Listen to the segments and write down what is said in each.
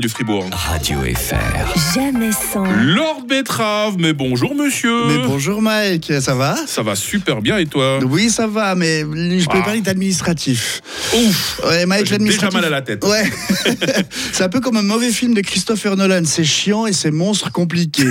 du Fribourg. Radio FR. Jamais sans. Lord Betrave, mais bonjour monsieur. Mais bonjour Mike, ça va? Ça va super bien et toi? Oui, ça va, mais je peux Ah. parler d'administratif. Ouf Ouais, Mike, J'ai déjà mal à la tête. Ouais. c'est un peu comme un mauvais film de Christopher Nolan. C'est chiant et c'est monstre compliqué.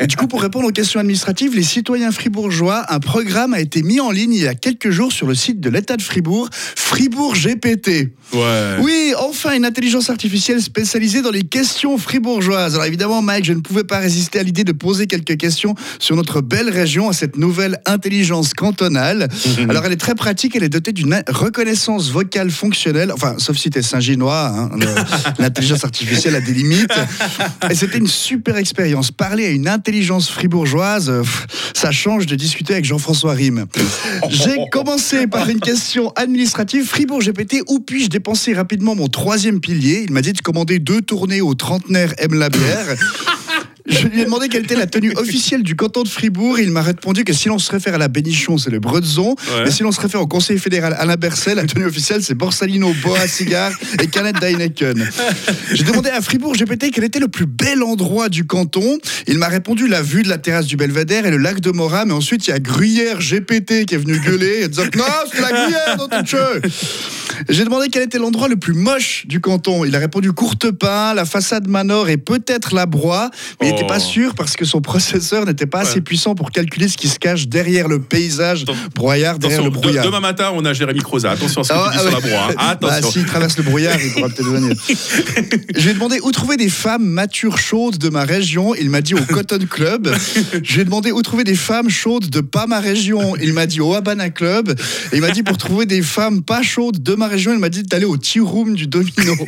Et du coup, pour répondre aux questions administratives, les citoyens fribourgeois, un programme a été mis en ligne il y a quelques jours sur le site de l'État de Fribourg, Fribourg GPT. Ouais. Oui, enfin une intelligence artificielle spécialisée dans les questions fribourgeoises. Alors évidemment, Mike, je ne pouvais pas résister à l'idée de poser quelques questions sur notre belle région, à cette nouvelle intelligence cantonale. Alors elle est très pratique, elle est dotée d'une reconnaissance vocale fonctionnelle, enfin, sauf si t'es Saint-Ginois, hein, l'intelligence artificielle a des limites. Et c'était une super expérience. Parler à une intelligence fribourgeoise, ça change de discuter avec Jean-François Rime. J'ai commencé par une question administrative. Fribourg GPT, où puis-je dépenser rapidement mon troisième pilier? Il m'a dit de commander deux tournées au trentenaire bière. Je lui ai demandé quelle était la tenue officielle du canton de Fribourg. Il m'a répondu que si l'on se réfère à la Bénichon, c'est le Bretzon. Ouais. Mais si l'on se réfère au conseil fédéral Alain Berset, la tenue officielle, c'est Borsalino, Boa, Cigare et canette d'Heineken. J'ai demandé à Fribourg GPT quel était le plus bel endroit du canton. Il m'a répondu la vue de la terrasse du Belvédère et le lac de Morat. Mais ensuite, il y a Gruyère GPT qui est venu gueuler et disant Non, c'est la Gruyère dans ton jeu. J'ai demandé quel était l'endroit le plus moche du canton. Il a répondu Courtepin, la façade Manor et peut-être la Broye. Mais. N'était pas sûr parce que son processeur n'était pas assez puissant pour calculer ce qui se cache derrière le paysage Attends. broyard, derrière Attention, le de- brouillard. demain matin, on a Jérémy Croza. Attention à ce Ah ouais, sur la broie. hein. Bah, Attention. s'il traverse le brouillard, il pourra peut-être venir. Je lui ai demandé où trouver des femmes matures chaudes de ma région. Il m'a dit au Cotton Club. Je lui ai demandé où trouver des femmes chaudes de pas ma région. Il m'a dit au Habana Club. Et il m'a dit pour trouver des femmes pas chaudes de ma région, il m'a dit d'aller au tea room du Domino.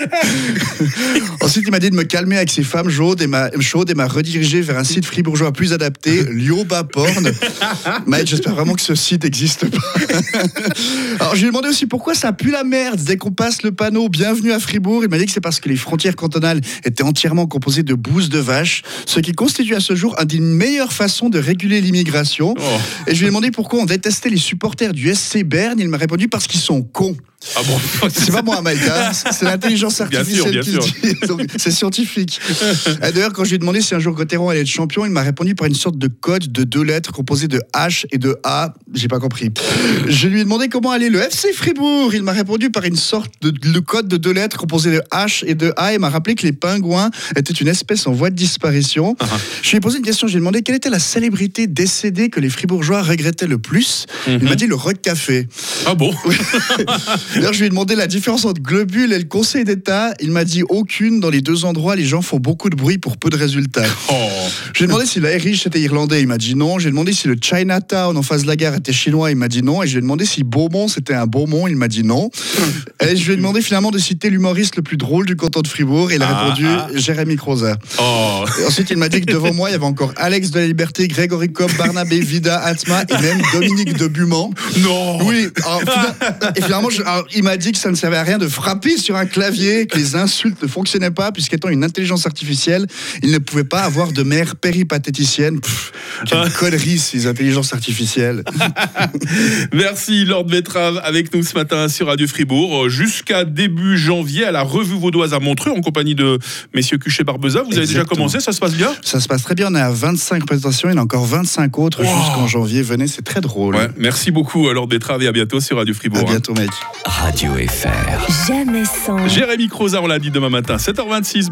Ensuite, il m'a dit de me calmer avec ces femmes chaudes et m'a chaude et m'a redirigé vers un site fribourgeois plus adapté, Lioba Porn. J'espère vraiment que ce site n'existe pas. Alors, je lui ai demandé aussi pourquoi ça pue la merde dès qu'on passe le panneau Bienvenue à Fribourg. Il m'a dit que c'est parce que les frontières cantonales étaient entièrement composées de bouses de vaches, ce qui constitue à ce jour une des meilleures façons de réguler l'immigration. Oh. Et je lui ai demandé pourquoi on détestait les supporters du SC Berne. Il m'a répondu parce qu'ils sont cons. Ah bon C'est pas moi, Mike, hein. c'est l'intelligence Bien sûr, bien qui sûr. dit. C'est scientifique. Et D'ailleurs, quand je lui ai demandé si un jour Gauthieron allait être champion, il m'a répondu par une sorte de code de deux lettres composé de H et de A. J'ai pas compris. Je lui ai demandé comment allait le FC Fribourg. Il m'a répondu par une sorte de le code de deux lettres composé de H et de A et m'a rappelé que les pingouins étaient une espèce en voie de disparition. Ah, Je lui ai posé une question. Je lui ai demandé quelle était la célébrité décédée que les Fribourgeois regrettaient le plus. Il m'a dit le rock café. Ah bon D'ailleurs, je lui ai demandé la différence entre globule et le Conseil d'État. Il m'a dit aucune. Dans les deux endroits, les gens font beaucoup de bruit pour peu de résultats. Oh. Je lui ai demandé si la Erich était irlandais. Il m'a dit non. J'ai demandé si le Chinatown en face de la gare était chinois. Il m'a dit non. Et je lui ai demandé si Beaumont c'était un Beaumont. Il m'a dit non. Et je lui ai demandé finalement de citer l'humoriste le plus drôle du canton de Fribourg. Et il a Ah, répondu ah. Jérémy Croza. Oh. Ensuite, il m'a dit que devant moi, il y avait encore Alex de la Liberté, Grégory Cobb, Barnabé, Vida, Atma et même Dominique de Buman. Non Oui, alors, fina- et finalement, je- alors, il m'a dit que ça ne servait à rien de frapper sur un clavier, que les insultes ne fonctionnaient pas, puisqu'étant une intelligence artificielle, il ne pouvait pas avoir de mère péripatéticienne. Pff, quelle connerie, ces intelligences artificielles. Merci Lord Betrave avec nous ce matin sur Radio Fribourg. Euh, Jusqu'à début janvier à la revue vaudoise à Montreux en compagnie de messieurs Cuchet Barbeza. Vous avez déjà commencé, ça se passe bien? Ça se passe très bien, on est à 25 présentations, il y en a encore 25 autres Wow. jusqu'en janvier. Venez, c'est très drôle. Ouais, Merci beaucoup à Lord Betrave et à bientôt sur Radio Fribourg. À bientôt, mec. Radio FR. Jamais sans. Jérémy Croza, on l'a dit demain matin, 7h26.